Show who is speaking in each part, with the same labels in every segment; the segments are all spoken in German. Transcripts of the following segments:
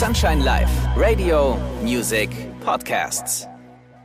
Speaker 1: Sunshine Live, Radio, Music, Podcasts.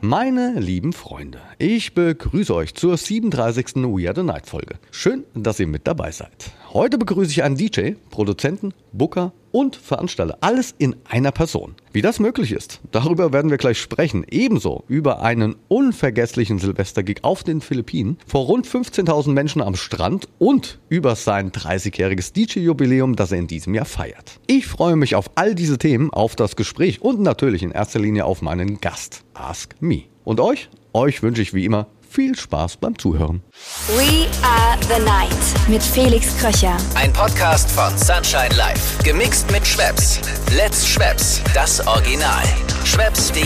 Speaker 2: Meine lieben Freunde, ich begrüße euch zur 37. We Are the Night Folge. Schön, dass ihr mit dabei seid. Heute begrüße ich einen DJ, Produzenten, Booker und Veranstalter. Alles in einer Person. Wie das möglich ist, darüber werden wir gleich sprechen. Ebenso über einen unvergesslichen Silvestergig auf den Philippinen vor rund 15.000 Menschen am Strand und über sein 30-jähriges DJ-Jubiläum, das er in diesem Jahr feiert. Ich freue mich auf all diese Themen, auf das Gespräch und natürlich in erster Linie auf meinen Gast, Ask Me. Und euch? Euch wünsche ich wie immer viel Spaß beim Zuhören.
Speaker 3: We are the night mit Felix Kröcher.
Speaker 1: Ein Podcast von Sunshine Live. Gemixt mit Schwepps. Let's Schwepps. Das Original. Schwepps.de.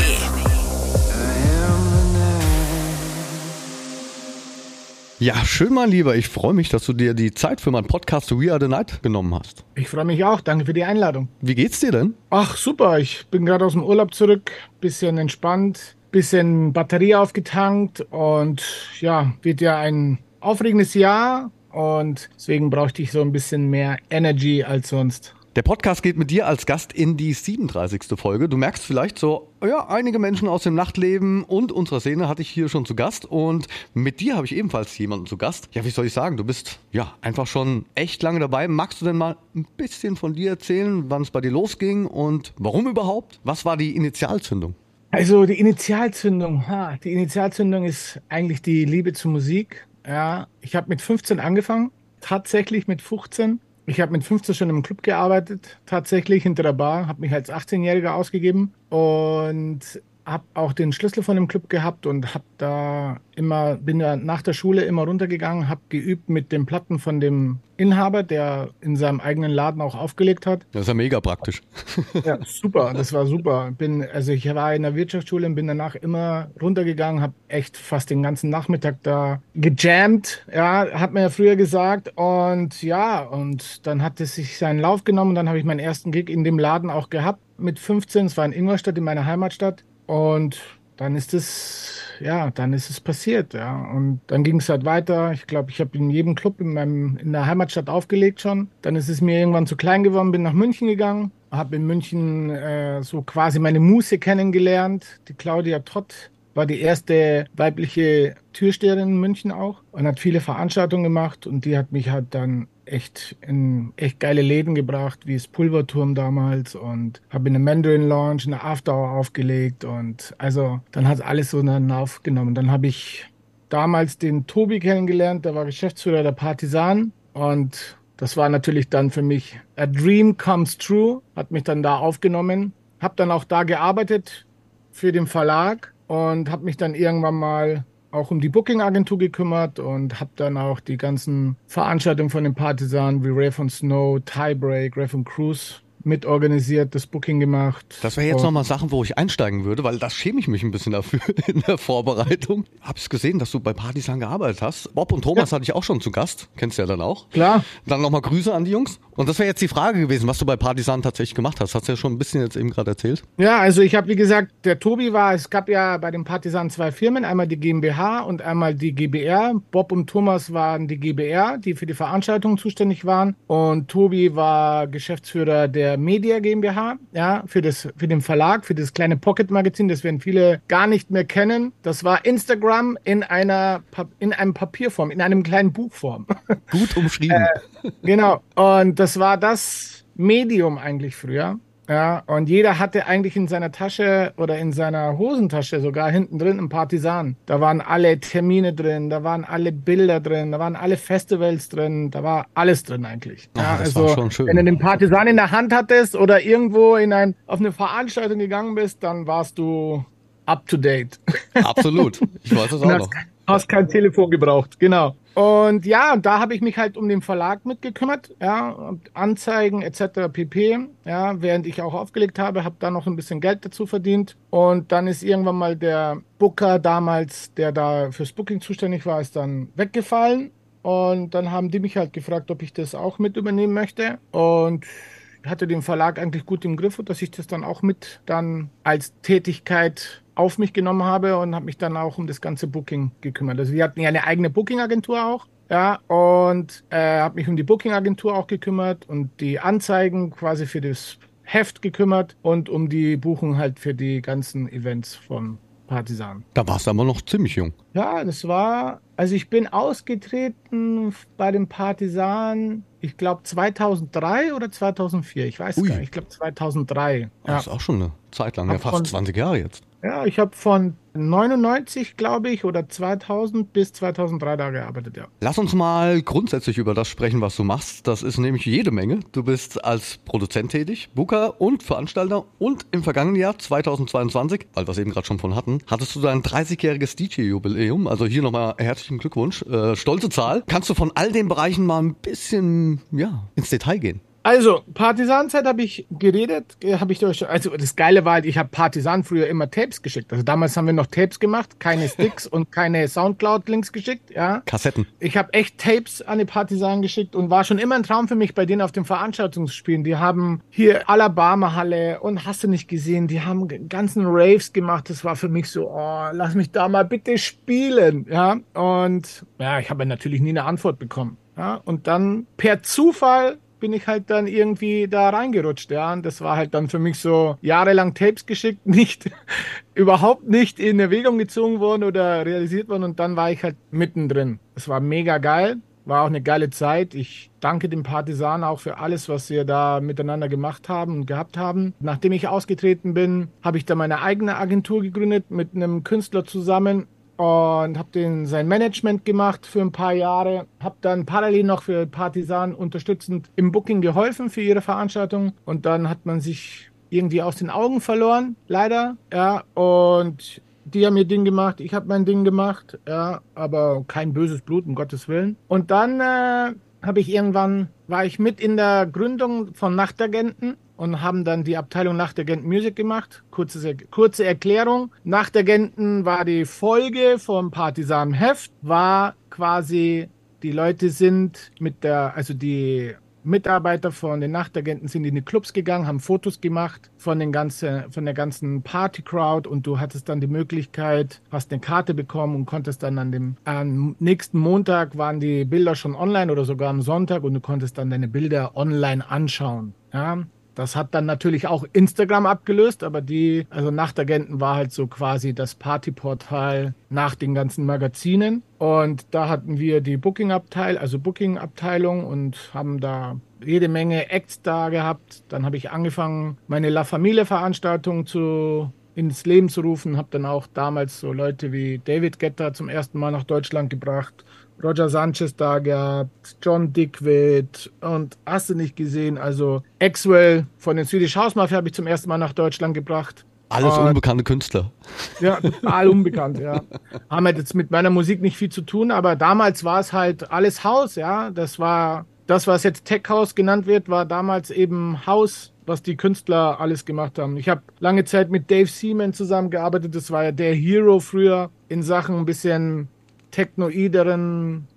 Speaker 2: Ja, schön, mein Lieber. Ich freue mich, dass du dir die Zeit für meinen Podcast We Are the Night genommen hast.
Speaker 4: Ich freue mich auch. Danke für die Einladung.
Speaker 2: Wie geht's dir denn?
Speaker 4: Ach, super. Ich bin gerade aus dem Urlaub zurück. Bisschen entspannt. Bisschen Batterie aufgetankt. Und ja, wird ja ein aufregendes Jahr. Und deswegen brauchte ich so ein bisschen mehr Energy als sonst.
Speaker 2: Der Podcast geht mit dir als Gast in die 37. Folge. Du merkst vielleicht so, ja, einige Menschen aus dem Nachtleben und unserer Szene hatte ich hier schon zu Gast und mit dir habe ich ebenfalls jemanden zu Gast. Ja, wie soll ich sagen, du bist ja einfach schon echt lange dabei. Magst du denn mal ein bisschen von dir erzählen, wann es bei dir losging und warum überhaupt? Was war die Initialzündung?
Speaker 4: Also die Initialzündung, ha, die Initialzündung ist eigentlich die Liebe zur Musik. Ja, ich habe mit 15 angefangen, tatsächlich mit 15 ich habe mit 15 schon im Club gearbeitet, tatsächlich hinter der Bar, habe mich als 18-Jähriger ausgegeben und habe auch den Schlüssel von dem Club gehabt und habe da immer bin da nach der Schule immer runtergegangen, habe geübt mit den Platten von dem Inhaber, der in seinem eigenen Laden auch aufgelegt hat.
Speaker 2: Das ist ja mega praktisch.
Speaker 4: Ja, super, das war super. Bin also ich war in der Wirtschaftsschule und bin danach immer runtergegangen, habe echt fast den ganzen Nachmittag da gejammt, ja, hat man ja früher gesagt und ja, und dann hat es sich seinen Lauf genommen und dann habe ich meinen ersten Gig in dem Laden auch gehabt mit 15, es war in Ingolstadt in meiner Heimatstadt und dann ist es, ja, dann ist es passiert, ja. Und dann ging es halt weiter. Ich glaube, ich habe in jedem Club in meinem, in der Heimatstadt aufgelegt schon. Dann ist es mir irgendwann zu klein geworden, bin nach München gegangen, habe in München äh, so quasi meine Muse kennengelernt, die Claudia Trott war die erste weibliche Türsteherin in München auch und hat viele Veranstaltungen gemacht und die hat mich halt dann echt in echt geile Läden gebracht, wie das Pulverturm damals und habe in der Mandarin Lounge eine After Hour aufgelegt und also dann hat alles so einen Lauf genommen. Dann habe ich damals den Tobi kennengelernt, der war Geschäftsführer der Partisan und das war natürlich dann für mich a dream comes true, hat mich dann da aufgenommen, habe dann auch da gearbeitet für den Verlag und habe mich dann irgendwann mal auch um die Booking-Agentur gekümmert und habe dann auch die ganzen Veranstaltungen von den Partisanen wie Ray von Snow, Tiebreak, Ray von Cruise mitorganisiert, das Booking gemacht.
Speaker 2: Das wäre jetzt nochmal Sachen, wo ich einsteigen würde, weil da schäme ich mich ein bisschen dafür in der Vorbereitung. Hab's gesehen, dass du bei Partisan gearbeitet hast. Bob und Thomas ja. hatte ich auch schon zu Gast. Kennst du ja dann auch.
Speaker 4: Klar.
Speaker 2: Dann nochmal Grüße an die Jungs. Und das wäre jetzt die Frage gewesen, was du bei Partisan tatsächlich gemacht hast. Hast du ja schon ein bisschen jetzt eben gerade erzählt.
Speaker 4: Ja, also ich habe, wie gesagt, der Tobi war, es gab ja bei den Partisan zwei Firmen, einmal die GmbH und einmal die GBR. Bob und Thomas waren die GBR, die für die Veranstaltungen zuständig waren. Und Tobi war Geschäftsführer der Media GmbH, ja, für, das, für den Verlag, für das kleine Pocket-Magazin, das werden viele gar nicht mehr kennen. Das war Instagram in einer in einem Papierform, in einem kleinen Buchform.
Speaker 2: Gut umschrieben.
Speaker 4: äh, genau. Und das war das Medium eigentlich früher. Ja, und jeder hatte eigentlich in seiner Tasche oder in seiner Hosentasche sogar hinten drin einen Partisan. Da waren alle Termine drin, da waren alle Bilder drin, da waren alle Festivals drin, da war alles drin eigentlich.
Speaker 2: Ja, Ach, also,
Speaker 4: wenn du den Partisan in der Hand hattest oder irgendwo in ein, auf eine Veranstaltung gegangen bist, dann warst du up to date.
Speaker 2: Absolut. Ich weiß es auch noch.
Speaker 4: Hast kein Telefon gebraucht, genau. Und ja, da habe ich mich halt um den Verlag mitgekümmert, ja, Anzeigen etc. pp. Ja, während ich auch aufgelegt habe, habe da noch ein bisschen Geld dazu verdient. Und dann ist irgendwann mal der Booker damals, der da fürs Booking zuständig war, ist dann weggefallen. Und dann haben die mich halt gefragt, ob ich das auch mit übernehmen möchte. Und hatte den Verlag eigentlich gut im Griff, dass ich das dann auch mit dann als Tätigkeit auf mich genommen habe und habe mich dann auch um das ganze Booking gekümmert. Also wir hatten ja eine eigene Booking-Agentur auch. Ja, und äh, habe mich um die Booking-Agentur auch gekümmert und die Anzeigen quasi für das Heft gekümmert und um die Buchung halt für die ganzen Events von Partisan.
Speaker 2: Da warst du aber noch ziemlich jung.
Speaker 4: Ja, das war, also ich bin ausgetreten bei den Partisan, ich glaube 2003 oder 2004, ich weiß
Speaker 2: Ui.
Speaker 4: gar nicht, ich glaube 2003.
Speaker 2: Das
Speaker 4: Ja.
Speaker 2: ist auch schon eine Zeit lang, ja fast
Speaker 4: von-
Speaker 2: 20 Jahre jetzt.
Speaker 4: Ja, ich habe von 99, glaube ich, oder 2000 bis 2003 da gearbeitet, ja.
Speaker 2: Lass uns mal grundsätzlich über das sprechen, was du machst. Das ist nämlich jede Menge. Du bist als Produzent tätig, Booker und Veranstalter und im vergangenen Jahr 2022, weil wir es eben gerade schon von hatten, hattest du dein 30-jähriges DJ-Jubiläum. Also hier nochmal herzlichen Glückwunsch. Äh, stolze Zahl. Kannst du von all den Bereichen mal ein bisschen ja, ins Detail gehen?
Speaker 4: Also, Partisanzeit habe ich geredet, habe ich durch, also das Geile war halt, ich habe Partisan früher immer Tapes geschickt. Also damals haben wir noch Tapes gemacht, keine Sticks und keine Soundcloud-Links geschickt, ja.
Speaker 2: Kassetten.
Speaker 4: Ich habe echt Tapes an die Partisanen geschickt und war schon immer ein Traum für mich, bei denen auf den Veranstaltungsspielen. Die haben hier Alabama-Halle und hast du nicht gesehen, die haben ganzen Raves gemacht. Das war für mich so, oh, lass mich da mal bitte spielen. Ja, und ja, ich habe natürlich nie eine Antwort bekommen. Ja, und dann per Zufall bin ich halt dann irgendwie da reingerutscht, ja. Und das war halt dann für mich so jahrelang Tapes geschickt, nicht, überhaupt nicht in Erwägung gezogen worden oder realisiert worden. Und dann war ich halt mittendrin. Es war mega geil. War auch eine geile Zeit. Ich danke dem Partisan auch für alles, was wir da miteinander gemacht haben und gehabt haben. Nachdem ich ausgetreten bin, habe ich dann meine eigene Agentur gegründet mit einem Künstler zusammen und habe den sein Management gemacht für ein paar Jahre. Habe dann parallel noch für Partisan unterstützend im Booking geholfen für ihre Veranstaltung und dann hat man sich irgendwie aus den Augen verloren, leider. Ja, und die haben ihr Ding gemacht, ich habe mein Ding gemacht, ja, aber kein böses Blut, um Gottes Willen. Und dann äh, habe ich irgendwann, war ich mit in der Gründung von Nachtagenten und haben dann die Abteilung Nachtagenten Music gemacht. Kurze, kurze Erklärung. Nachtagenten war die Folge vom Partisan Heft, war quasi, die Leute sind mit der, also die Mitarbeiter von den Nachtagenten sind in die Clubs gegangen, haben Fotos gemacht von, den ganzen, von der ganzen Party-Crowd und du hattest dann die Möglichkeit, hast eine Karte bekommen und konntest dann an dem am nächsten Montag waren die Bilder schon online oder sogar am Sonntag und du konntest dann deine Bilder online anschauen. Ja, das hat dann natürlich auch Instagram abgelöst, aber die, also Nachtagenten war halt so quasi das Partyportal nach den ganzen Magazinen. Und da hatten wir die Booking-Abteil, also Booking-Abteilung und haben da jede Menge Acts da gehabt. Dann habe ich angefangen, meine La Familie-Veranstaltung zu ins Leben zu rufen, habe dann auch damals so Leute wie David Guetta zum ersten Mal nach Deutschland gebracht, Roger Sanchez da gehabt, John Dickwitt und hast du nicht gesehen, also Axwell von den Swedish House Mafia habe ich zum ersten Mal nach Deutschland gebracht.
Speaker 2: Alles
Speaker 4: Und-
Speaker 2: unbekannte Künstler.
Speaker 4: Ja, total unbekannt, ja. Haben halt jetzt mit meiner Musik nicht viel zu tun, aber damals war es halt alles Haus, ja. Das war, das, was jetzt Tech House genannt wird, war damals eben Haus, was die Künstler alles gemacht haben. Ich habe lange Zeit mit Dave Seaman zusammengearbeitet, das war ja der Hero früher in Sachen ein bisschen technoideren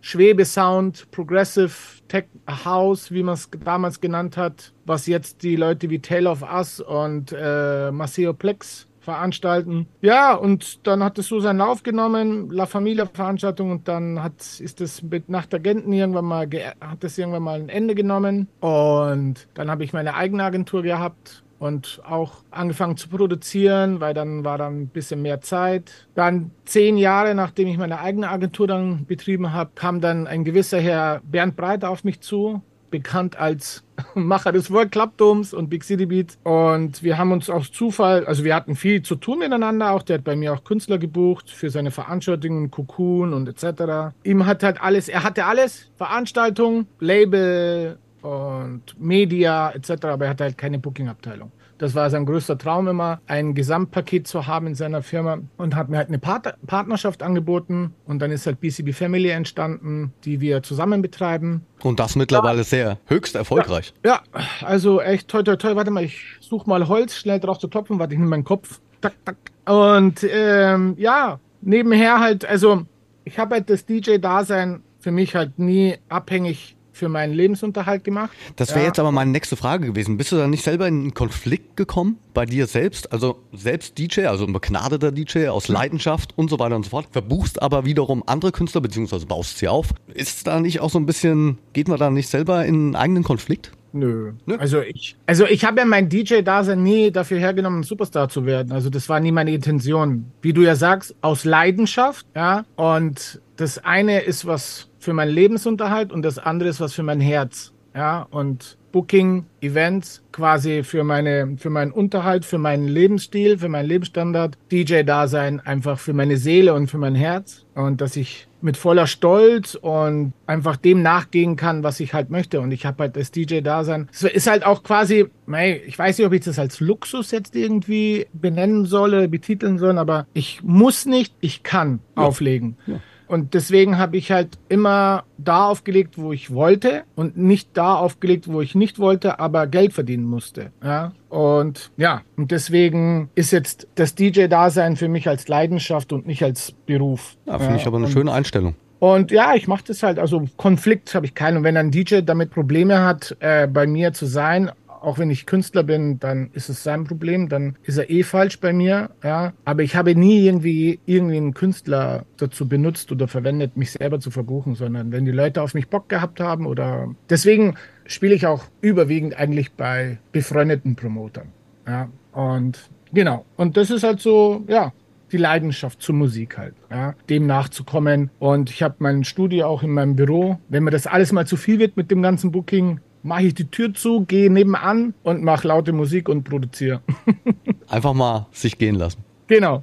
Speaker 4: Schwebesound, Progressive Tech House, wie man es damals genannt hat, was jetzt die Leute wie Tale of Us und äh, Maceo Plex veranstalten. Ja, und dann hat es so seinen Lauf genommen, La Familia Veranstaltung und dann hat, ist es mit Nachtagenten irgendwann mal, hat es irgendwann mal ein Ende genommen und dann habe ich meine eigene Agentur gehabt und auch angefangen zu produzieren, weil dann war dann ein bisschen mehr Zeit. Dann zehn Jahre, nachdem ich meine eigene Agentur dann betrieben habe, kam dann ein gewisser Herr Bernd Breiter auf mich zu, bekannt als Macher des World Club Doms und Big City Beats. Und wir haben uns aus Zufall, also wir hatten viel zu tun miteinander. Auch der hat bei mir auch Künstler gebucht für seine Veranstaltungen, Cocoon und etc. Ihm hat halt alles, er hatte alles, Veranstaltung, Label und Media etc. Aber er hatte halt keine Booking-Abteilung. Das war sein größter Traum immer, ein Gesamtpaket zu haben in seiner Firma und hat mir halt eine Part Partnerschaft angeboten. Und dann ist halt BCB Family entstanden, die wir zusammen betreiben.
Speaker 2: Und das mittlerweile sehr höchst erfolgreich.
Speaker 4: Ja, also echt toi toi toi. Warte mal, ich suche mal Holz, schnell drauf zu klopfen. Warte, ich nehme meinen Kopf. Tak, tak. Und ähm, ja, nebenher halt, also ich habe halt das DJ-Dasein für mich halt nie abhängig für meinen Lebensunterhalt gemacht.
Speaker 2: Das wäre
Speaker 4: Ja.
Speaker 2: jetzt aber meine nächste Frage gewesen. Bist du da nicht selber in einen Konflikt gekommen bei dir selbst? Also selbst DJ, also ein begnadeter DJ aus Leidenschaft und so weiter und so fort, verbuchst aber wiederum andere Künstler, beziehungsweise baust sie auf. Ist da nicht auch so ein bisschen, geht man da nicht selber in einen eigenen Konflikt?
Speaker 4: Nö. Nö. Also ich, also ich habe ja mein DJ-Dasein nie dafür hergenommen, ein Superstar zu werden. Also das war nie meine Intention. Wie du ja sagst, aus Leidenschaft, ja. Und das eine ist was für meinen Lebensunterhalt und das andere ist was für mein Herz. Ja, und Booking, Events, quasi für meine, für meinen Unterhalt, für meinen Lebensstil, für meinen Lebensstandard, DJ-Dasein, einfach für meine Seele und für mein Herz. Und dass ich mit voller Stolz und einfach dem nachgehen kann, was ich halt möchte. Und ich habe halt das DJ-Dasein. Es ist halt auch quasi, mei, ich weiß nicht, ob ich das als Luxus jetzt irgendwie benennen soll, betiteln soll, aber ich muss nicht, ich kann ja. auflegen. Ja. Und deswegen habe ich halt immer da aufgelegt, wo ich wollte und nicht da aufgelegt, wo ich nicht wollte, aber Geld verdienen musste. Ja. Und ja, und deswegen ist jetzt das DJ-Dasein für mich als Leidenschaft und nicht als Beruf.
Speaker 2: Ja, finde ja. ich aber eine schöne Einstellung.
Speaker 4: Und ja, ich mache das halt, also Konflikt habe ich keinen. Und wenn ein DJ damit Probleme hat, äh, bei mir zu sein, auch wenn ich Künstler bin, dann ist es sein Problem, dann ist er eh falsch bei mir, ja. Aber ich habe nie irgendwie irgendwie einen Künstler dazu benutzt oder verwendet, mich selber zu verbuchen, sondern wenn die Leute auf mich Bock gehabt haben oder deswegen spiele ich auch überwiegend eigentlich bei befreundeten Promotern, ja. Und genau. Und das ist halt so, ja, die Leidenschaft zur Musik halt, ja, dem nachzukommen. Und ich habe mein Studio auch in meinem Büro. Wenn mir das alles mal zu viel wird mit dem ganzen Booking, mache ich die Tür zu, gehe nebenan und mache laute Musik und produziere.
Speaker 2: Einfach mal sich gehen lassen.
Speaker 4: Genau.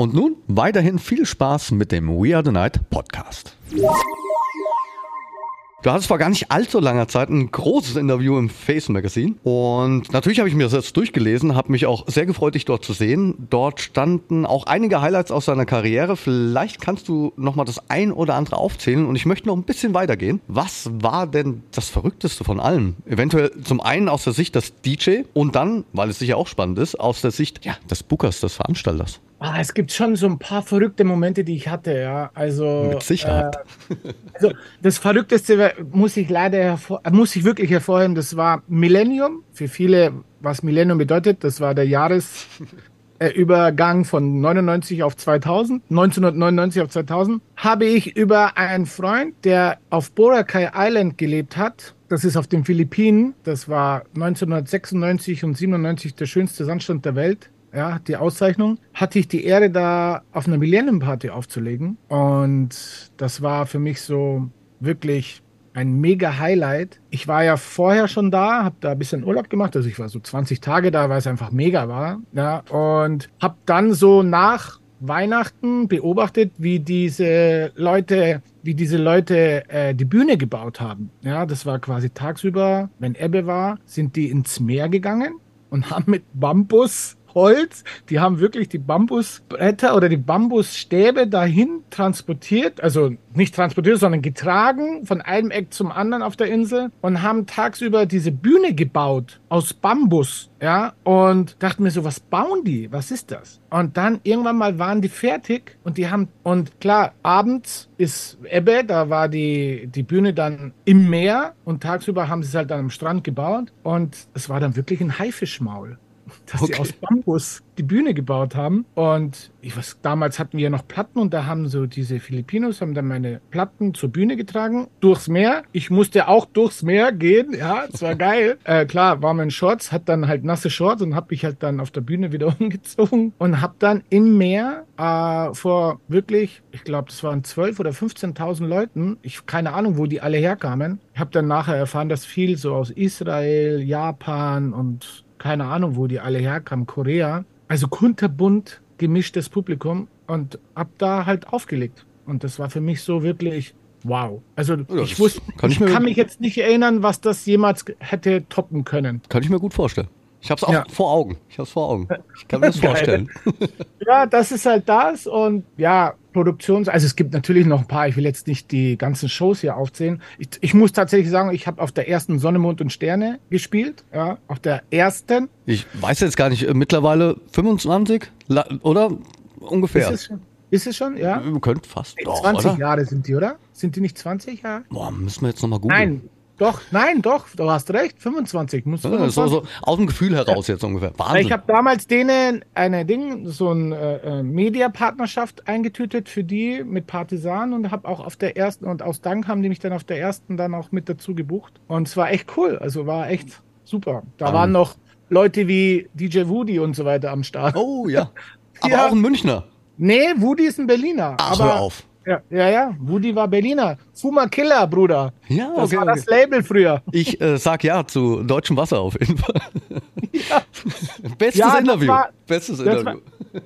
Speaker 2: Und nun weiterhin viel Spaß mit dem We Are the Night Podcast. Du hattest vor gar nicht allzu langer Zeit ein großes Interview im Face Magazine und natürlich habe ich mir das jetzt durchgelesen, habe mich auch sehr gefreut, dich dort zu sehen. Dort standen auch einige Highlights aus deiner Karriere. Vielleicht kannst du noch mal das ein oder andere aufzählen und ich möchte noch ein bisschen weitergehen. Was war denn das Verrückteste von allem? Eventuell zum einen aus der Sicht des DJ und dann, weil es sicher auch spannend ist, aus der Sicht ja, des Bookers, des Veranstalters.
Speaker 4: Ah, es gibt schon so ein paar verrückte Momente, die ich hatte, ja. Also,
Speaker 2: Mit Sicherheit.
Speaker 4: Äh, also das Verrückteste muss ich leider hervor, muss ich wirklich hervorheben, das war Millennium. Für viele, was Millennium bedeutet, das war der Jahresübergang von 99 auf 2000, 1999 auf 2000, habe ich über einen Freund, der auf Boracay Island gelebt hat, das ist auf den Philippinen. Das war 1996 und 97 der schönste Sandstrand der Welt ja, die Auszeichnung, hatte ich die Ehre, da auf einer Millennium Party aufzulegen. Und das war für mich so wirklich ein mega Highlight. Ich war ja vorher schon da, habe da ein bisschen Urlaub gemacht, also ich war so 20 Tage da, weil es einfach mega war. Ja, und habe dann so nach Weihnachten beobachtet, wie diese Leute, wie diese Leute äh, die Bühne gebaut haben. Ja, das war quasi tagsüber, wenn Ebbe war, sind die ins Meer gegangen und haben mit Bambus Holz. Die haben wirklich die Bambusbretter oder die Bambusstäbe dahin transportiert, also nicht transportiert, sondern getragen von einem Eck zum anderen auf der Insel und haben tagsüber diese Bühne gebaut aus Bambus, ja, und dachten mir so, was bauen die? Was ist das? Und dann irgendwann mal waren die fertig und die haben, und klar, abends ist Ebbe, da war die, die Bühne dann im Meer und tagsüber haben sie es halt dann am Strand gebaut und es war dann wirklich ein Haifischmaul dass okay. sie aus Bambus die Bühne gebaut haben. Und ich weiß, damals hatten wir noch Platten und da haben so diese Filipinos haben dann meine Platten zur Bühne getragen, durchs Meer. Ich musste auch durchs Meer gehen, ja, es war geil. äh, klar, war mein Shorts, hat dann halt nasse Shorts und hab mich halt dann auf der Bühne wieder umgezogen und hab dann im Meer äh, vor wirklich, ich glaube, das waren 12 oder 15.000 Leuten, ich keine Ahnung, wo die alle herkamen. Ich habe dann nachher erfahren, dass viel so aus Israel, Japan und keine Ahnung, wo die alle herkamen, Korea. Also kunterbunt gemischtes Publikum und hab da halt aufgelegt. Und das war für mich so wirklich wow. Also ja, ich wusste, kann ich, ich kann mich jetzt nicht erinnern, was das jemals hätte toppen können.
Speaker 2: Kann ich mir gut vorstellen. Ich hab's auch
Speaker 4: Ja.
Speaker 2: vor Augen. Ich hab's vor Augen. Ich kann mir das vorstellen.
Speaker 4: Ja, das ist halt das und ja, Produktions, also es gibt natürlich noch ein paar, ich will jetzt nicht die ganzen Shows hier aufzählen. Ich, ich muss tatsächlich sagen, ich habe auf der ersten Sonne, Mond und Sterne gespielt, ja, auf der ersten.
Speaker 2: Ich weiß jetzt gar nicht, äh, mittlerweile 25? La- Oder ungefähr?
Speaker 4: Ist es schon? Ist es schon? Ja.
Speaker 2: Ihr könnt fast. Doch,
Speaker 4: 20
Speaker 2: oder?
Speaker 4: Jahre sind die, oder? Sind die nicht 20 Jahre?
Speaker 2: Boah, müssen wir jetzt nochmal googeln.
Speaker 4: Nein, doch, nein, doch, du hast recht, 25. Muss
Speaker 2: Ja, so,
Speaker 4: 25.
Speaker 2: so aus dem Gefühl heraus jetzt ungefähr. Wahnsinn.
Speaker 4: Ich habe damals denen eine Ding, so ein äh, äh, Mediapartnerschaft eingetütet für die mit Partisan und habe auch auf der ersten und aus Dank haben die mich dann auf der ersten dann auch mit dazu gebucht und es war echt cool, also war echt super. Da
Speaker 2: Ah.
Speaker 4: waren noch Leute wie DJ Woody und so weiter am Start.
Speaker 2: oh ja. Aber
Speaker 4: Ja.
Speaker 2: auch ein Münchner.
Speaker 4: Nee, Woody ist ein Berliner.
Speaker 2: Ach,
Speaker 4: aber,
Speaker 2: hör auf.
Speaker 4: Ja, ja, ja, Woody war Berliner. Fuma Killer, Bruder.
Speaker 2: Ja,
Speaker 4: Das
Speaker 2: okay,
Speaker 4: war
Speaker 2: okay.
Speaker 4: das Label früher.
Speaker 2: Ich äh, sag ja zu deutschem Wasser auf jeden Fall. Bestes
Speaker 4: Ja,
Speaker 2: Interview.
Speaker 4: war-
Speaker 2: Bestes Interview.
Speaker 4: war-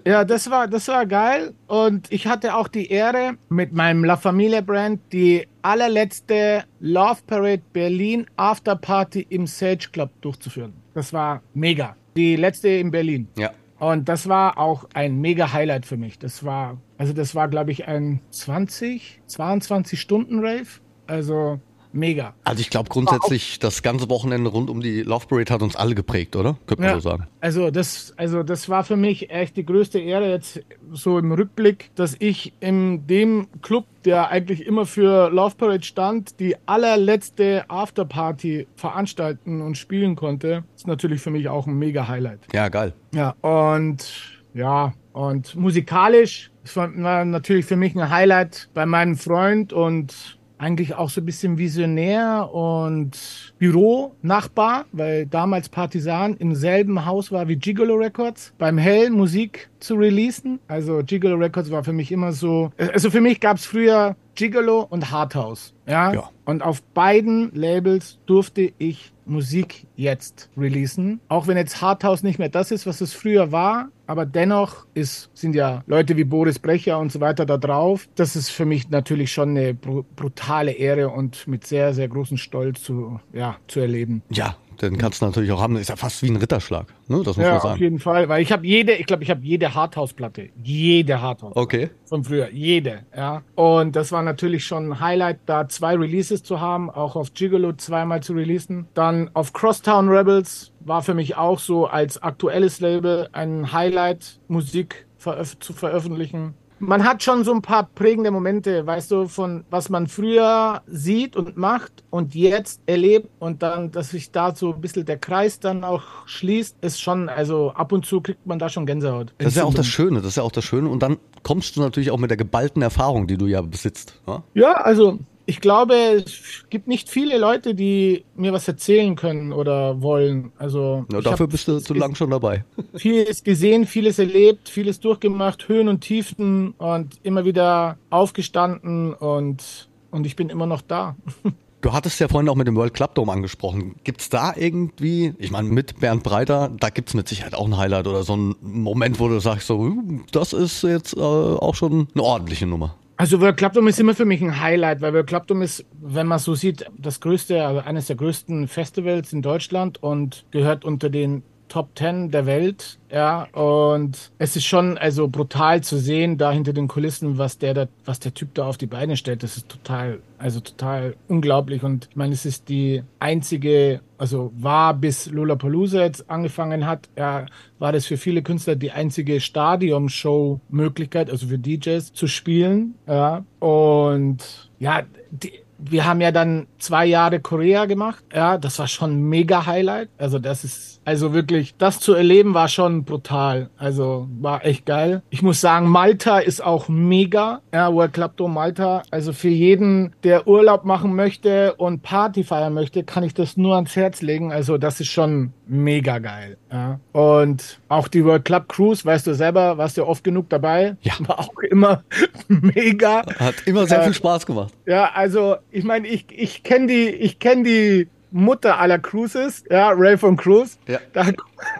Speaker 4: Ja, das war, das war geil. Und ich hatte auch die Ehre, mit meinem La Familia Brand die allerletzte Love Parade Berlin Afterparty im Sage Club durchzuführen. Das war mega. Die letzte in Berlin.
Speaker 2: ja.
Speaker 4: Und das war auch ein mega Highlight für mich. Das war, also das war, glaube ich, ein 20, 22 Stunden Rave. Also mega.
Speaker 2: Also ich glaube grundsätzlich, das ganze Wochenende rund um die Love Parade hat uns alle geprägt, oder? Könnte man
Speaker 4: Ja.
Speaker 2: so sagen.
Speaker 4: Also das, also das war für mich echt die größte Ehre jetzt so im Rückblick, dass ich in dem Club, der eigentlich immer für Love Parade stand, die allerletzte Afterparty veranstalten und spielen konnte. ist natürlich für mich auch ein mega Highlight.
Speaker 2: Ja, geil.
Speaker 4: Ja, und ja, und musikalisch war war natürlich für mich ein Highlight bei meinem Freund und eigentlich auch so ein bisschen visionär und Büro-Nachbar, weil damals Partisan im selben Haus war wie Gigolo Records, beim Hell Musik zu releasen. Also Gigolo Records war für mich immer so, also für mich gab es früher Gigolo und Hardhouse. Ja?
Speaker 2: Ja.
Speaker 4: Und auf beiden Labels durfte ich Musik jetzt releasen. Auch wenn jetzt Hardhouse nicht mehr das ist, was es früher war. Aber dennoch ist, sind ja Leute wie Boris Brecher und so weiter da drauf. Das ist für mich natürlich schon eine bru brutale Ehre und mit sehr, sehr großem Stolz zu, ja, zu erleben.
Speaker 2: Ja, den kannst du natürlich auch haben. Ist ja fast wie ein Ritterschlag, ne? Das muss
Speaker 4: Ja,
Speaker 2: man
Speaker 4: auf
Speaker 2: sagen.
Speaker 4: jeden Fall. Weil ich habe jede, ich glaube, ich habe jede Hardhouse-Platte. Jede Hardhouse.
Speaker 2: Okay.
Speaker 4: von früher, jede, ja. Und das war natürlich schon ein Highlight, da zwei Releases zu haben, auch auf Gigolo zweimal zu releasen. Dann auf Crosstown Rebels war für mich auch so als aktuelles Label ein Highlight, Musik veröf zu veröffentlichen. Man hat schon so ein paar prägende Momente, weißt du, von was man früher sieht und macht und jetzt erlebt und dann, dass sich da so ein bisschen der Kreis dann auch schließt, ist schon, also ab und zu kriegt man da schon Gänsehaut.
Speaker 2: Das ist ja auch das Schöne, das ist ja auch das Schöne. Und dann kommst du natürlich auch mit der geballten Erfahrung, die du ja besitzt. Ja?
Speaker 4: Ja, also ich glaube, es gibt nicht viele Leute, die mir was erzählen können oder wollen. Also
Speaker 2: Ja, dafür bist du zu lang schon dabei.
Speaker 4: vieles gesehen, vieles erlebt, vieles durchgemacht, Höhen und Tiefen und immer wieder aufgestanden und, und ich bin immer noch da.
Speaker 2: Du hattest ja vorhin auch mit dem World Club Dome angesprochen. Gibt's da irgendwie, ich meine, mit Bernd Breiter, da gibt's mit Sicherheit auch ein Highlight oder so ein Moment, wo du sagst, so, hm, das ist jetzt äh, auch schon eine ordentliche Nummer.
Speaker 4: Also World Club Dome ist immer für mich ein Highlight, weil World Club Dome ist, wenn man so sieht, das größte, also eines der größten Festivals in Deutschland und gehört unter den Top 10 der Welt, ja, und es ist schon also brutal zu sehen, da hinter den Kulissen, was der da, was der Typ da auf die Beine stellt, das ist total, also total unglaublich und ich meine, es ist die einzige, also war bis Lollapalooza jetzt angefangen hat, ja, war das für viele Künstler die einzige Stadium-Show-Möglichkeit, also für DJs zu spielen, ja, und ja, die, wir haben ja dann zwei Jahre Korea gemacht. Ja, das war schon mega Highlight. Also das ist, also wirklich, das zu erleben war schon brutal. Also war echt geil. Ich muss sagen, Malta ist auch mega. Ja, World Club Dome Malta. Also für jeden, der Urlaub machen möchte und Party feiern möchte, kann ich das nur ans Herz legen. Also das ist schon mega geil. Ja. Und auch die World Club Cruise, weißt du selber, warst du oft genug dabei.
Speaker 2: Ja.
Speaker 4: War auch immer mega.
Speaker 2: Hat immer sehr
Speaker 4: Äh,
Speaker 2: viel Spaß gemacht.
Speaker 4: Ja, also ich meine, ich, ich kenne die, ich kenne die Mutter aller Cruises, ja, Ray von Cruise.
Speaker 2: Ja.
Speaker 4: Da,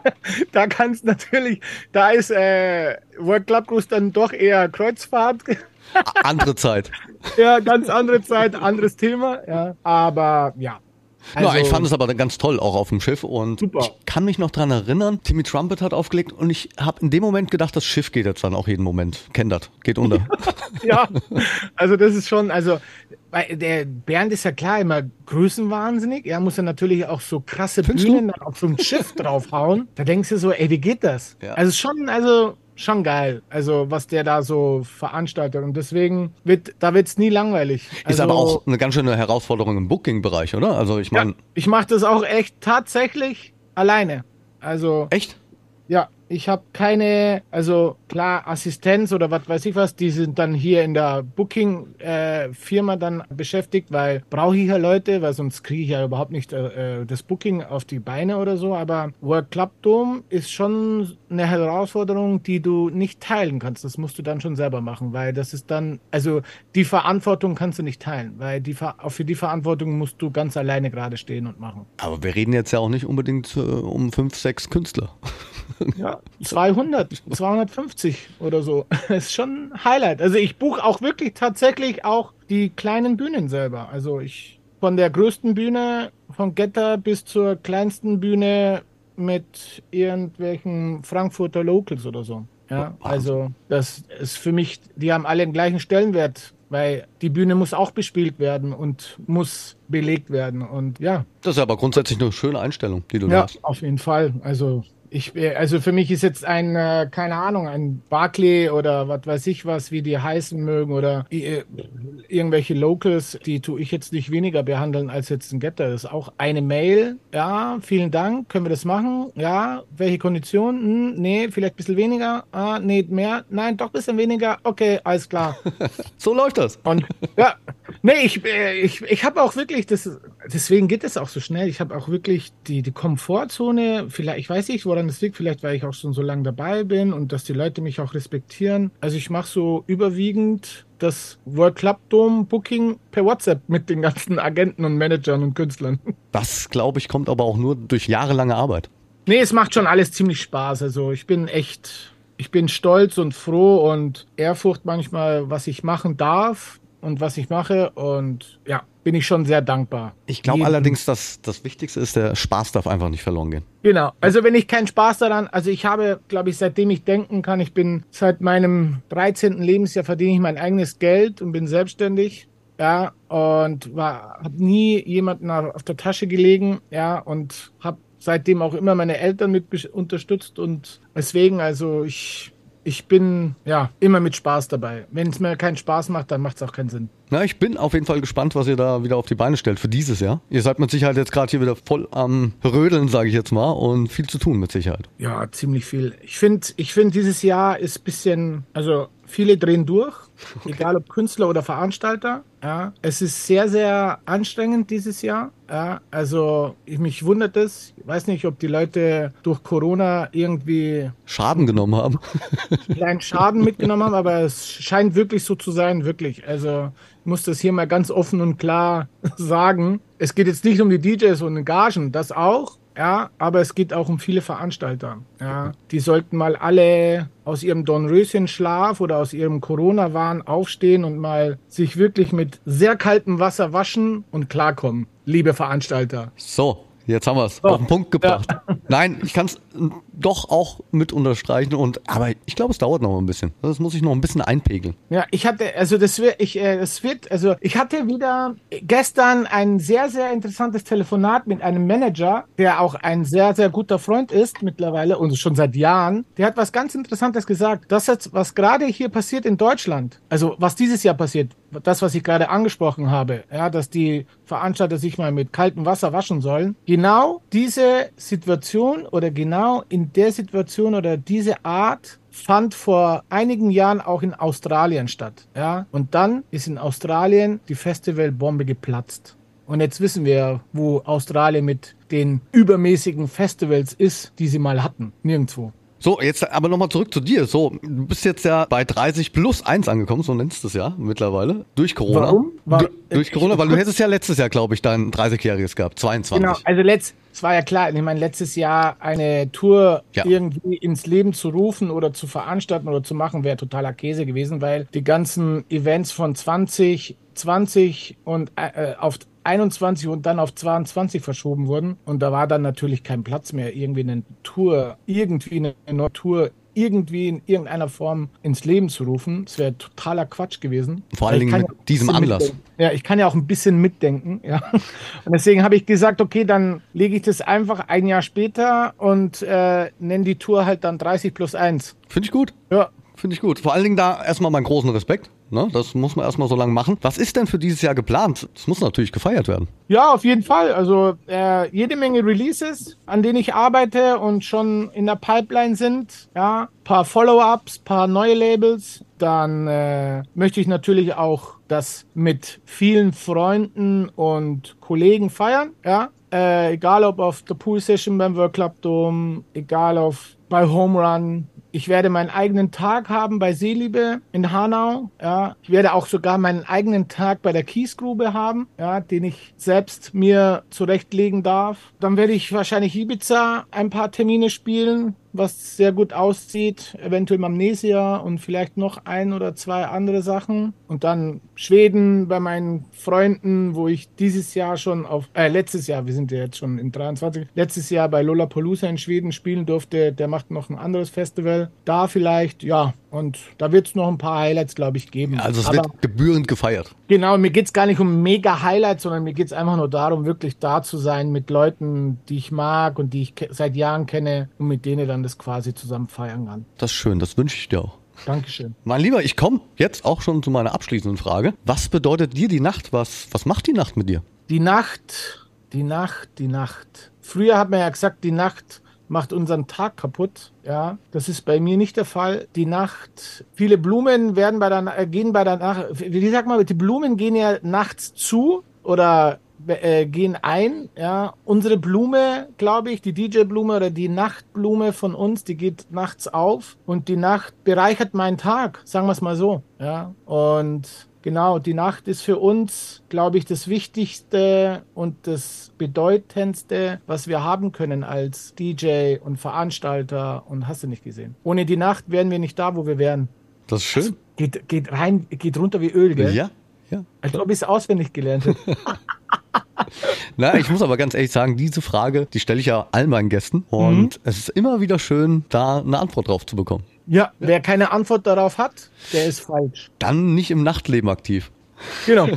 Speaker 4: da kannst natürlich, da ist äh, World Club Cruise dann doch eher Kreuzfahrt.
Speaker 2: Andere Zeit.
Speaker 4: ja, ganz andere Zeit, anderes Thema, ja. Aber ja.
Speaker 2: Also, ja, ich fand es aber ganz toll, auch auf dem Schiff. Und super. ich kann mich noch dran erinnern, Timmy Trumpet hat aufgelegt und ich habe in dem Moment gedacht, das Schiff geht jetzt dann auch jeden Moment. Kennt das, geht unter.
Speaker 4: ja, also das ist schon, also der Bernd ist ja klar immer größenwahnsinnig. Er muss ja natürlich auch so krasse Findest Bühnen dann auf so ein Schiff draufhauen. Da denkst du so, ey, wie geht das? Ja. Also schon, also schon geil. Also was der da so veranstaltet und deswegen wird da wird's nie langweilig.
Speaker 2: Also, ist aber auch eine ganz schöne Herausforderung im Booking-Bereich, oder? Also ich meine, ja,
Speaker 4: ich mache das auch echt tatsächlich alleine. Also
Speaker 2: echt?
Speaker 4: Ja, ich habe keine, also klar, Assistenz oder was weiß ich was, die sind dann hier in der Booking-Firma äh, dann beschäftigt, weil brauche ich ja Leute, weil sonst kriege ich ja überhaupt nicht äh, äh, das Booking auf die Beine oder so. Aber World Club Dome ist schon eine Herausforderung, die du nicht teilen kannst. Das musst du dann schon selber machen, weil das ist dann, also die Verantwortung kannst du nicht teilen, weil die, für die Verantwortung musst du ganz alleine gerade stehen und machen.
Speaker 2: Aber wir reden jetzt ja auch nicht unbedingt äh, um fünf, sechs Künstler.
Speaker 4: Ja, 200, 250 oder so. Das ist schon ein Highlight. Also ich buche auch wirklich tatsächlich auch die kleinen Bühnen selber. Also ich von der größten Bühne von Getter bis zur kleinsten Bühne mit irgendwelchen Frankfurter Locals oder so. Ja, also das ist für mich, die haben alle den gleichen Stellenwert, weil die Bühne muss auch bespielt werden und muss belegt werden und ja.
Speaker 2: Das ist aber grundsätzlich eine schöne Einstellung, die du
Speaker 4: ja,
Speaker 2: hast.
Speaker 4: Ja, auf jeden Fall. Also ich, also für mich ist jetzt ein, äh, keine Ahnung, ein Barclay oder was weiß ich was, wie die heißen mögen oder äh, irgendwelche Locals, die tue ich jetzt nicht weniger behandeln als jetzt ein Getter. Das ist auch eine Mail. Ja, vielen Dank. Können wir das machen? Ja, welche Konditionen? Hm, nee, vielleicht ein bisschen weniger. Ah, nee, mehr. Nein, doch ein bisschen weniger. Okay, alles klar.
Speaker 2: so läuft das.
Speaker 4: Und ja, nee, ich, äh, ich, ich habe auch wirklich, das, deswegen geht es auch so schnell. Ich habe auch wirklich die, die Komfortzone, vielleicht, ich weiß nicht, woran das liegt. Vielleicht, weil ich auch schon so lange dabei bin und dass die Leute mich auch respektieren. Also ich mache so überwiegend das World Club Dome Booking per WhatsApp mit den ganzen Agenten und Managern und Künstlern.
Speaker 2: Das, glaube ich, kommt aber auch nur durch jahrelange Arbeit.
Speaker 4: Nee, es macht schon alles ziemlich Spaß. Also ich bin echt, ich bin stolz und froh und Ehrfurcht manchmal, was ich machen darf und was ich mache. Und ja, bin ich schon sehr dankbar.
Speaker 2: Ich glaube allerdings, dass das Wichtigste ist, der Spaß darf einfach nicht verloren gehen.
Speaker 4: Genau. Also wenn ich keinen Spaß daran, also ich habe, glaube ich, seitdem ich denken kann, ich bin seit meinem 13. Lebensjahr verdiene ich mein eigenes Geld und bin selbstständig. Ja, und war, habe nie jemanden auf der Tasche gelegen, ja, und habe seitdem auch immer meine Eltern mit unterstützt und deswegen, also ich ich bin ja immer mit Spaß dabei. Wenn es mir keinen Spaß macht, dann macht es auch keinen Sinn.
Speaker 2: Na, ich bin auf jeden Fall gespannt, was ihr da wieder auf die Beine stellt für dieses Jahr. Ihr seid mit Sicherheit jetzt gerade hier wieder voll am Rödeln, sage ich jetzt mal, und viel zu tun mit Sicherheit.
Speaker 4: Ja, ziemlich viel. Ich finde, ich finde, dieses Jahr ist ein bisschen, also viele drehen durch, okay. egal ob Künstler oder Veranstalter. Ja, es ist sehr, sehr anstrengend dieses Jahr. Ja, also ich, mich wundert es. Ich weiß nicht, ob die Leute durch Corona irgendwie
Speaker 2: Schaden genommen haben.
Speaker 4: kleinen Schaden mitgenommen haben, aber es scheint wirklich so zu sein, wirklich. Also ich muss das hier mal ganz offen und klar sagen. Es geht jetzt nicht um die DJs und Gagen, das auch. Ja, aber es geht auch um viele Veranstalter. Ja, die sollten mal alle aus ihrem Dornröschenschlaf oder aus ihrem Corona-Wahn aufstehen und mal sich wirklich mit sehr kaltem Wasser waschen und klarkommen, liebe Veranstalter.
Speaker 2: So, Jetzt haben wir es oh, auf den Punkt gebracht. Ja. Nein, ich kann es doch auch mit unterstreichen und aber ich glaube, es dauert noch ein bisschen. Das muss ich noch ein bisschen einpegeln.
Speaker 4: Ja, ich hatte also das wird ich äh, wird also ich hatte wieder gestern ein sehr sehr interessantes Telefonat mit einem Manager, der auch ein sehr sehr guter Freund ist mittlerweile und schon seit Jahren. Der hat was ganz interessantes gesagt. Das jetzt was gerade hier passiert in Deutschland, also was dieses Jahr passiert, das, was ich gerade angesprochen habe, ja, dass die Veranstalter sich mal mit kaltem Wasser waschen sollen. Genau diese Situation oder genau in der Situation oder diese Art fand vor einigen Jahren auch in Australien statt. Ja, und dann ist in Australien die Festivalbombe geplatzt. Und jetzt wissen wir, wo Australien mit den übermäßigen Festivals ist, die sie mal hatten. Nirgendwo.
Speaker 2: So, jetzt aber nochmal zurück zu dir. So, du bist jetzt ja bei 30 plus 1 angekommen, so nennst du es ja mittlerweile, durch Corona.
Speaker 4: Warum? War, du,
Speaker 2: durch Corona, weil du hättest ja letztes Jahr, glaube ich, dein 30-jähriges gehabt, 22. Genau,
Speaker 4: also letzt, es war ja klar, ich meine, letztes Jahr eine Tour ja. irgendwie ins Leben zu rufen oder zu veranstalten oder zu machen, wäre totaler Käse gewesen, weil die ganzen Events von 20, 20 und äh, auf 21 und dann auf 22 verschoben wurden. Und da war dann natürlich kein Platz mehr, irgendwie eine Tour, irgendwie eine neue Tour irgendwie in irgendeiner Form ins Leben zu rufen. Das wäre totaler Quatsch gewesen.
Speaker 2: Vor allen Dingen mit
Speaker 4: ja
Speaker 2: diesem Anlass.
Speaker 4: Mitdenken. Ja, ich kann ja auch ein bisschen mitdenken. Ja. Und deswegen habe ich gesagt, okay, dann lege ich das einfach ein Jahr später und äh, nenne die Tour halt dann 30 plus 1.
Speaker 2: Finde ich gut.
Speaker 4: Ja.
Speaker 2: Finde ich gut. Vor allen Dingen da erstmal meinen großen Respekt. Ne? Das muss man erstmal so lange machen. Was ist denn für dieses Jahr geplant? Das muss natürlich gefeiert werden.
Speaker 4: Ja, auf jeden Fall. Also äh, jede Menge Releases, an denen ich arbeite und schon in der Pipeline sind. Ja, paar Follow-ups, paar neue Labels. Dann äh, möchte ich natürlich auch das mit vielen Freunden und Kollegen feiern. Ja, äh, egal ob auf der Pool Session beim World Club Dome, egal auf bei Home Run, ich werde meinen eigenen Tag haben bei Seeliebe in Hanau. Ja, ich werde auch sogar meinen eigenen Tag bei der Kiesgrube haben, ja, den ich selbst mir zurechtlegen darf. Dann werde ich wahrscheinlich Ibiza ein paar Termine spielen, was sehr gut aussieht. Eventuell Amnesia und vielleicht noch ein oder zwei andere Sachen. Und dann Schweden bei meinen Freunden, wo ich dieses Jahr schon auf, äh, letztes Jahr, wir sind ja jetzt schon in 23, letztes Jahr bei Lollapalooza in Schweden spielen durfte. Der macht noch ein anderes Festival. Da vielleicht, ja. Und da wird es noch ein paar Highlights, glaube ich, geben.
Speaker 2: Also es
Speaker 4: Aber
Speaker 2: wird gebührend gefeiert.
Speaker 4: Genau, mir geht es gar nicht um mega Highlights, sondern mir geht es einfach nur darum, wirklich da zu sein mit Leuten, die ich mag und die ich seit Jahren kenne und mit denen dann das quasi zusammen feiern kann.
Speaker 2: Das ist schön, das wünsche ich dir auch.
Speaker 4: Dankeschön.
Speaker 2: Mein Lieber, ich komme jetzt auch schon zu meiner abschließenden Frage. Was bedeutet dir die Nacht? Was, was macht die Nacht mit dir?
Speaker 4: Die Nacht, die Nacht, die Nacht. Früher hat man ja gesagt, die Nacht macht unseren Tag kaputt. Ja, das ist bei mir nicht der Fall. Die Nacht, viele Blumen werden bei der, gehen bei der Nacht, wie sagt man, die Blumen gehen ja nachts zu oder äh, gehen ein. Ja, unsere Blume, glaube ich, die DJ-Blume oder die Nachtblume von uns, die geht nachts auf und die Nacht bereichert meinen Tag, sagen wir es mal so. Ja, und Genau, die Nacht ist für uns, glaube ich, das Wichtigste und das Bedeutendste, was wir haben können als DJ und Veranstalter und hast du nicht gesehen. Ohne die Nacht wären wir nicht da, wo wir wären.
Speaker 2: Das ist schön.
Speaker 4: Geht, geht rein, geht runter wie Öl, gell?
Speaker 2: Ja, ja.
Speaker 4: Als ob ich es auswendig gelernt hätte.
Speaker 2: Na, ich muss aber ganz ehrlich sagen, diese Frage, die stelle ich ja all meinen Gästen. Und es ist immer wieder schön, da eine Antwort drauf zu bekommen.
Speaker 4: Ja, wer keine Antwort darauf hat, der ist falsch.
Speaker 2: Dann nicht im Nachtleben aktiv.
Speaker 4: Genau.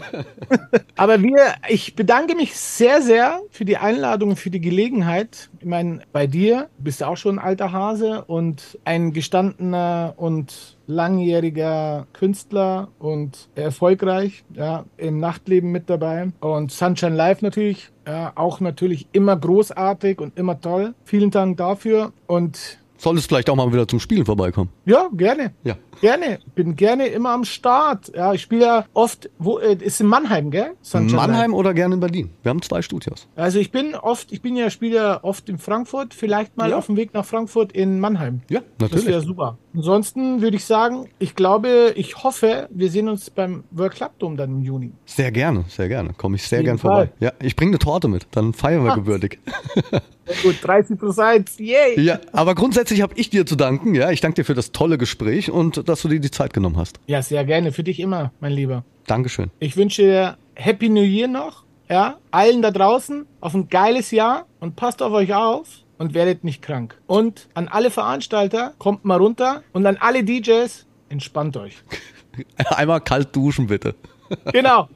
Speaker 4: Aber wir, ich bedanke mich sehr, sehr für die Einladung, für die Gelegenheit. Ich meine, bei dir bist du auch schon ein alter Hase und ein gestandener und langjähriger Künstler und erfolgreich, ja, im Nachtleben mit dabei. Und Sunshine Live natürlich, ja, auch natürlich immer großartig und immer toll. Vielen Dank dafür und
Speaker 2: Solltest vielleicht auch mal wieder zum Spielen vorbeikommen.
Speaker 4: ja, gerne.
Speaker 2: Ja.
Speaker 4: Gerne. Bin gerne immer am Start. Ja, ich spiele ja oft, wo, äh, ist in Mannheim, gell? Live.
Speaker 2: Mannheim oder gerne in Berlin. Wir haben zwei Studios.
Speaker 4: Also ich bin oft, ich bin ja Spieler oft in Frankfurt, vielleicht mal
Speaker 2: Ja.
Speaker 4: auf dem Weg nach Frankfurt in Mannheim.
Speaker 2: Ja,
Speaker 4: Das wäre
Speaker 2: natürlich.
Speaker 4: super. Ansonsten würde ich sagen, ich glaube, ich hoffe, wir sehen uns beim World Club Dome dann im Juni.
Speaker 2: Sehr gerne, sehr gerne. Komme ich sehr
Speaker 4: Auf jeden
Speaker 2: gern vorbei. Ja, ich bringe eine Torte mit. Dann feiern wir
Speaker 4: Ah.
Speaker 2: gebürtig.
Speaker 4: Gut, 30 plus 1, yay!
Speaker 2: Ja, aber grundsätzlich habe ich dir zu danken. Ja, ich danke dir für das tolle Gespräch und dass du dir die Zeit genommen hast.
Speaker 4: Ja, sehr gerne. Für dich immer, mein Lieber.
Speaker 2: Dankeschön.
Speaker 4: Ich wünsche dir Happy New Year noch. Ja, allen da draußen auf ein geiles Jahr und passt auf euch auf und werdet nicht krank. Und an alle Veranstalter, kommt mal runter und an alle DJs, entspannt euch.
Speaker 2: Einmal kalt duschen, bitte.
Speaker 4: Genau.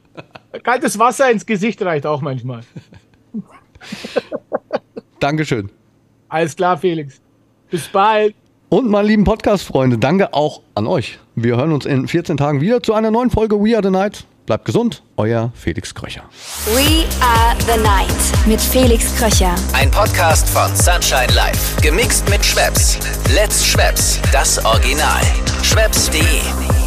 Speaker 4: Kaltes Wasser ins Gesicht reicht auch manchmal.
Speaker 2: Dankeschön.
Speaker 4: Alles klar, Felix. Bis bald.
Speaker 2: Und meine lieben Podcast-Freunde, danke auch an euch. Wir hören uns in 14 Tagen wieder zu einer neuen Folge We Are the Night. Bleibt gesund, euer Felix Kröcher.
Speaker 3: We are the night mit Felix Kröcher.
Speaker 1: Ein Podcast von Sunshine Life. Gemixt mit Schwepps. Let's Schwepps. Das Original. Schwepps.de